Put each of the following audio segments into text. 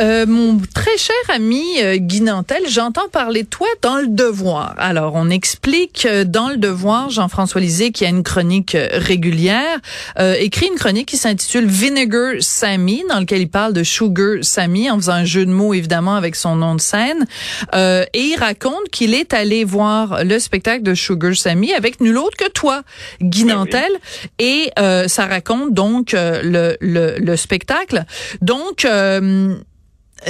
Euh, mon très cher ami euh, Guy Nantel, j'entends parler de toi dans Le Devoir. Alors, on explique euh, dans Le Devoir, Jean-François Lisée, qui a une chronique euh, régulière, écrit une chronique qui s'intitule Vinegar Sammy, dans lequel il parle de Sugar Sammy, en faisant un jeu de mots, évidemment, avec son nom de scène. et il raconte qu'il est allé voir le spectacle de Sugar Sammy avec nul autre que toi, Guy ben Nantel. Et ça raconte donc le, le, le, spectacle. Donc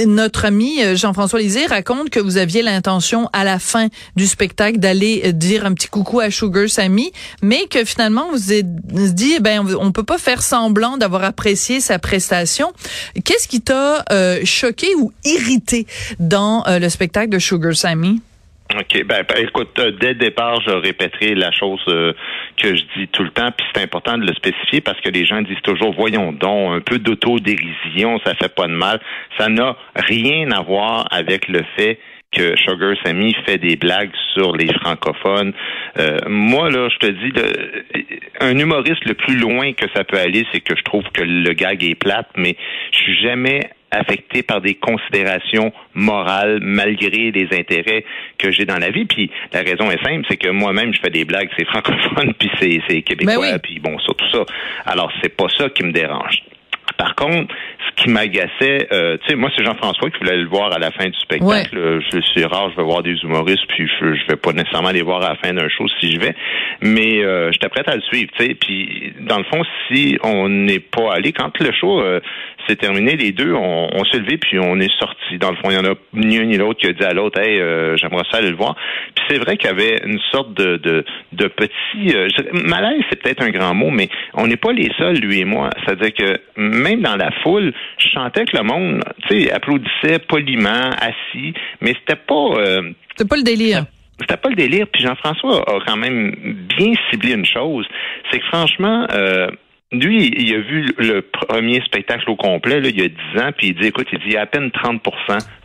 notre ami euh, Jean-François Lisée raconte que vous aviez l'intention à la fin du spectacle d'aller euh, dire un petit coucou à Sugar Sammy, mais que finalement vous vous êtes dit, eh ben on peut pas faire semblant d'avoir apprécié sa prestation. Qu'est-ce qui t'a euh, choqué ou irrité dans le spectacle de Sugar Sammy? OK. Ben, ben, écoute, euh, dès le départ, je répéterai la chose euh, que je dis tout le temps, puis c'est important de le spécifier parce que les gens disent toujours, voyons donc, un peu d'autodérision, ça fait pas de mal. Ça n'a rien à voir avec le fait que Sugar Sammy fait des blagues sur les francophones. Euh, moi, là, je te dis, un humoriste le plus loin que ça peut aller, c'est que je trouve que le gag est plate, mais je suis jamais affecté par des considérations morales malgré les intérêts que j'ai dans la vie. Puis la raison est simple, c'est que moi-même je fais des blagues, c'est francophone, puis c'est québécois, ben puis bon ça tout ça. Alors c'est pas ça qui me dérange. Par contre, qui m'agaçait, euh, tu sais, moi c'est Jean-François qui voulait le voir à la fin du spectacle. Je suis rare, je vais voir des humoristes, puis je, je vais pas nécessairement les voir à la fin d'un show si je vais, mais euh, j'étais prêt à le suivre, tu sais. Puis dans le fond, si on n'est pas allé, quand le show euh, s'est terminé, les deux, on, on s'est levé puis on est sorti. Dans le fond, il y en a ni un ni l'autre qui a dit à l'autre, hey, euh, j'aimerais ça aller le voir. Puis c'est vrai qu'il y avait une sorte de de, de petit malaise, c'est peut-être un grand mot, mais on n'est pas les seuls, lui et moi. C'est-à-dire que même dans la foule, je sentais que le monde, tu sais, applaudissait poliment, assis, mais c'était pas. Euh, c'était pas le délire. C'était pas le délire. Puis Jean-François a quand même bien ciblé une chose, c'est que franchement, euh, lui, il a vu le premier spectacle au complet là, il y a 10 ans, puis il dit, écoute, il dit, il y a à peine 30%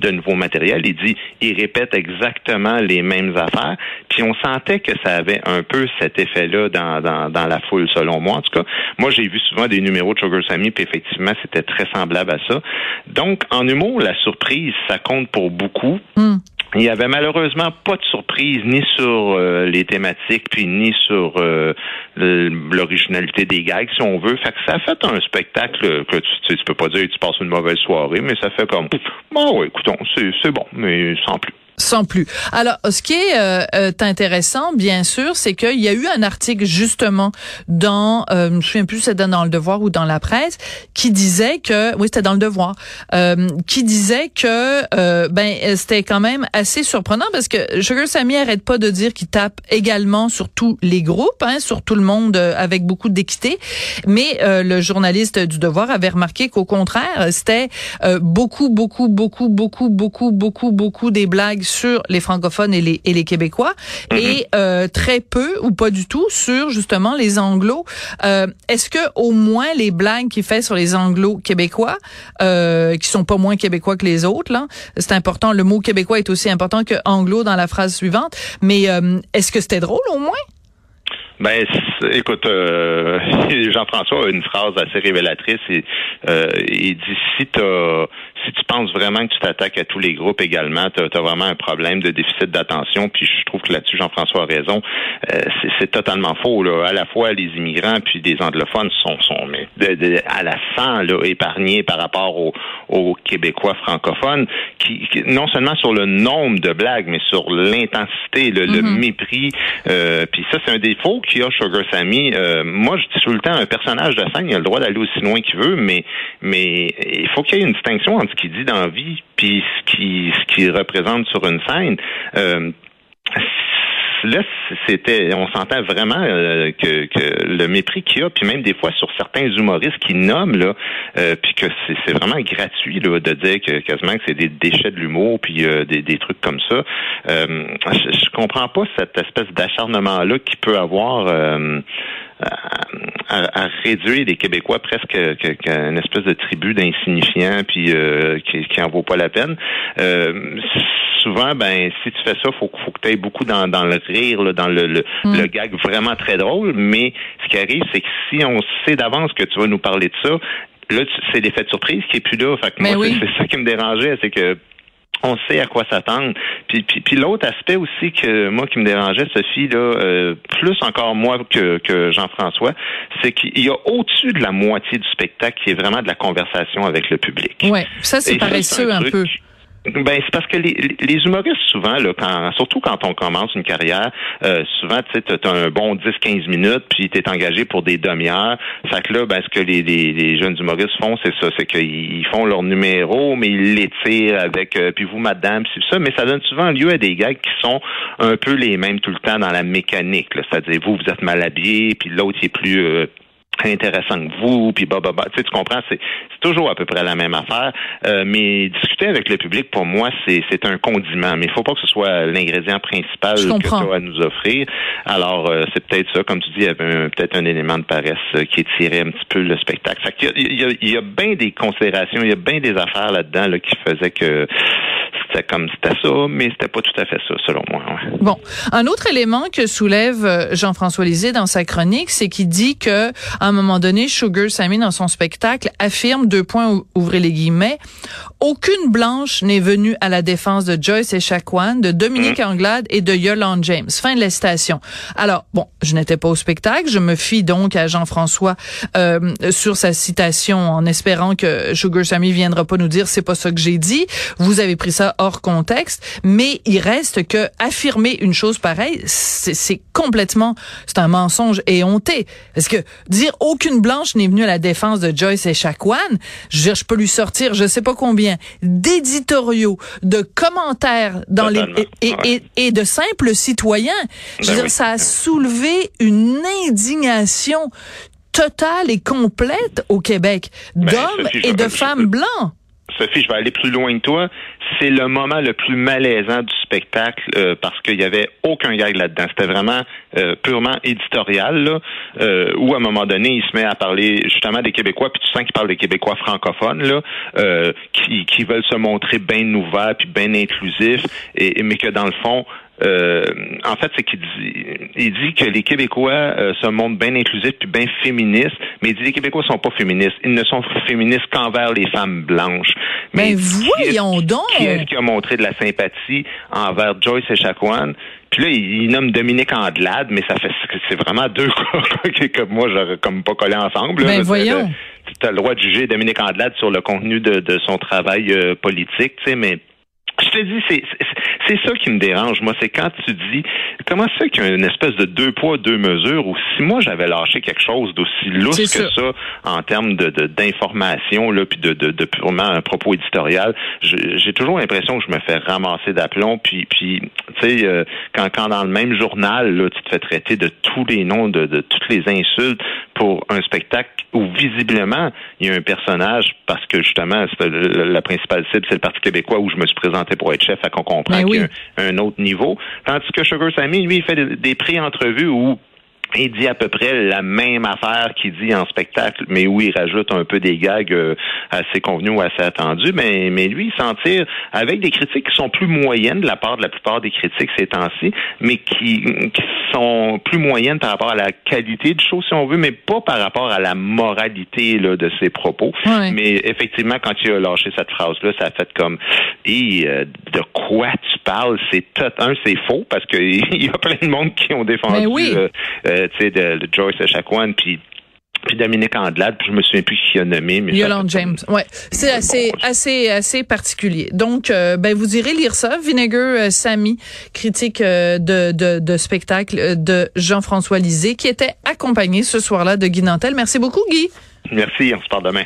de nouveau matériel. Il dit, il répète exactement les mêmes affaires. Puis on sentait que ça avait un peu cet effet-là dans, dans, dans la foule, selon moi. En tout cas, moi, j'ai vu souvent des numéros de Sugar Sammy, puis effectivement, c'était très semblable à ça. Donc, en humour, la surprise, ça compte pour beaucoup. Hmm. Il y avait malheureusement pas de surprise ni sur euh, les thématiques puis ni sur euh, l'originalité des gags si on veut. Fait que ça fait un spectacle que tu, tu peux pas dire tu passes une mauvaise soirée, mais ça fait comme bon ouais, écoutons, c'est bon, mais sans plus sans plus. Alors, ce qui est euh, euh, intéressant, bien sûr, c'est qu'il y a eu un article justement dans, euh, je me souviens plus, c'était dans le Devoir ou dans la presse, qui disait que, oui, c'était dans le Devoir, euh, qui disait que, euh, ben, c'était quand même assez surprenant parce que Sugar Sammy arrête pas de dire qu'il tape également sur tous les groupes, hein, sur tout le monde avec beaucoup d'équité, mais le journaliste du Devoir avait remarqué qu'au contraire, c'était beaucoup, beaucoup, beaucoup, beaucoup, beaucoup, beaucoup, beaucoup des blagues sur les francophones et les, et les Québécois et euh, très peu ou pas du tout sur justement les anglos. Euh, Est-ce que au moins les blagues qu'il fait sur les anglos québécois, euh, qui sont pas moins québécois que les autres, là, c'est important. Le mot québécois est aussi important que anglo dans la phrase suivante. Mais euh, est-ce que c'était drôle au moins? Ben, écoute, euh, Jean-François a une phrase assez révélatrice. Et, euh, il dit si t'as- si tu penses vraiment que tu t'attaques à tous les groupes également, tu as, vraiment un problème de déficit d'attention. Puis je trouve que là-dessus, Jean-François a raison. Euh, c'est- totalement faux. Là. À la fois, les immigrants puis des anglophones sont, sont mais de- de- à la sang là, épargnés par rapport aux, aux Québécois francophones, qui, qui- non seulement sur le nombre de blagues, mais sur l'intensité, le, le mépris. Euh, puis ça, c'est un défaut qu'il y a Sugar Sammy. Euh, moi, je dis tout le temps, un personnage de scène, il a le droit d'aller aussi loin qu'il veut, mais mais il faut qu'il y ait une distinction entre ce qu'il dit dans la vie puis ce qu'il ce représente sur une scène. Euh, là, c'était, on sentait vraiment euh, que, le mépris qu'il y a, puis même des fois sur certains humoristes qui nomment là, euh, puis que c'est, vraiment gratuit de dire que quasiment que c'est des déchets de l'humour, puis des, des trucs comme ça. Je, je comprends pas cette espèce d'acharnement là qui peut avoir. Euh, à, à réduire les Québécois presque que- qu'à une espèce de tribu d'insignifiants puis euh, qui, qui en vaut pas la peine. Euh, souvent, ben si tu fais ça, faut, faut que tu ailles beaucoup dans, dans le rire, là, dans le, le, le gag vraiment très drôle. Mais ce qui arrive, c'est que si on sait d'avance que tu vas nous parler de ça, là, c'est l'effet de surprise qui est plus là. Fait que Mais moi, oui. c'est ça qui me dérangeait, c'est que on sait à quoi s'attendre. Puis, puis, puis l'autre aspect aussi que moi qui me dérangeait, Sophie, là, euh, plus encore moi que, que Jean-François, c'est qu'il y a au-dessus de la moitié du spectacle qui est vraiment de la conversation avec le public. Ouais, ça c'est paresseux un peu. Ben c'est parce que les, les humoristes souvent là, quand surtout quand on commence une carrière, euh, souvent tu as un bon 10-15 minutes puis tu es engagé pour des demi-heures. Fait que là ben ce que les, les, les jeunes humoristes font c'est ça, c'est qu'ils font leur numéro mais ils l'étirent avec euh, puis vous madame puis ça mais ça donne souvent lieu à des gags qui sont un peu les mêmes tout le temps dans la mécanique c'est-à-dire vous vous êtes mal habillé puis l'autre il est plus euh, intéressant que vous, puis bah, bah. Tu sais, tu comprends, c'est c'est toujours à peu près la même affaire. Euh, mais discuter avec le public, pour moi, c'est c'est un condiment. Mais il faut pas que ce soit l'ingrédient principal que tu as à nous offrir. Alors, euh, c'est peut-être ça, comme tu dis, il y avait peut-être un élément de paresse euh, qui étirait un petit peu le spectacle. Fait qu'il y a- il y a, il y a bien des considérations, il y a bien des affaires là-dedans là, qui faisaient que c'était comme c'était ça, mais c'était pas tout à fait ça, selon moi. ouais. Bon, un autre élément que soulève euh, Jean-François Lisée dans sa chronique, c'est qu'il dit que à un moment donné, Sugar Sammy dans son spectacle affirme deux points ou- ouvrez les guillemets, aucune blanche n'est venue à la défense de Joyce et Chacoan, de Dominique Anglade et de Yolande James. Fin de la citation. Alors, bon, je n'étais pas au spectacle, je me fie donc à Jean-François euh, sur sa citation en espérant que Sugar Sammy viendra pas nous dire c'est pas ça que j'ai dit. Vous avez pris ça hors contexte, mais il reste que affirmer une chose pareille, c'est complètement, c'est un mensonge éhonté. Parce que dire aucune blanche n'est venue à la défense de Joyce et Je veux dire, je peux lui sortir, je sais pas combien, d'éditoriaux, de commentaires dans les Totalement, et, et, ouais. et, et de simples citoyens. Je veux Ben dire, oui. ça a soulevé une indignation totale et complète au Québec Ben, d'hommes et de femmes blancs. Sophie, je vais aller plus loin que toi. C'est le moment le plus malaisant du spectacle euh, parce qu'il y avait aucun gag là-dedans. C'était vraiment euh, purement éditorial, là, euh, où à un moment donné, il se met à parler justement des Québécois, puis tu sens qu'il parle des Québécois francophones, là, euh, qui, qui veulent se montrer bien ouverts puis bien inclusifs, et- mais que dans le fond, euh, en fait, c'est qu'il dit, il dit que les Québécois euh, se montrent bien inclusifs puis bien féministes, mais il dit que les Québécois sont pas féministes. Ils ne sont féministes qu'envers les femmes blanches. Mais qui est-ce- voyons donc! Qui est-ce qui a montré de la sympathie envers Joyce et Chacoan? Puis là, il, il nomme Dominique Andelade, mais ça fait c'est vraiment deux cas que, moi j'aurais comme pas collé ensemble. là. Ben, voyons. Tu as le droit de juger Dominique Andelade sur le contenu de, de son travail euh, politique, tu sais, mais je te dis, c'est c'est- ça qui me dérange, moi. C'est quand tu dis, comment ça qu'il y a une espèce de deux poids, deux mesures, ou si moi j'avais lâché quelque chose d'aussi lousse que ça en termes de de- d'information, là, puis de, de, de purement un propos éditorial, je- j'ai toujours l'impression que je me fais ramasser d'aplomb, puis, puis tu sais, euh, quand, quand dans le même journal, là, tu te fais traiter de tous les noms, de, de toutes les insultes pour un spectacle où visiblement il y a un personnage, parce que justement, c'est le- la principale cible, c'est le Parti québécois où je me suis présenté pour être chef, à qu'on comprend Ben qu'il y a un, un autre niveau. Tandis que Sugar Sammy, lui, il fait des, des pré-entrevues où il dit à peu près la même affaire qu'il dit en spectacle, mais où il rajoute un peu des gags euh, assez convenus ou assez attendus. Mais, mais lui, il s'en tire avec des critiques qui sont plus moyennes de la part de la plupart des critiques ces temps-ci, mais qui, qui sont plus moyennes par rapport à la qualité du show, si on veut, mais pas par rapport à la moralité là, de ses propos. Mais effectivement, quand il a lâché cette phrase-là, ça a fait comme et euh, de quoi tu parles? C'est un, c'est faux, parce qu'il y a plein de monde qui ont défendu Mais oui. euh, euh, tu sais, de, de Joyce Echaquan, puis puis Dominique Andelade, puis je me souviens plus qui a nommé. Mais Yolande James. Ouais, c'est assez assez assez particulier. Donc euh, ben vous irez lire ça Vinegar euh, Sammy, critique euh, de, de de spectacle euh, de Jean-François Lisée qui était accompagné ce soir-là de Guy Nantel. Merci beaucoup Guy. Merci, on se parle demain.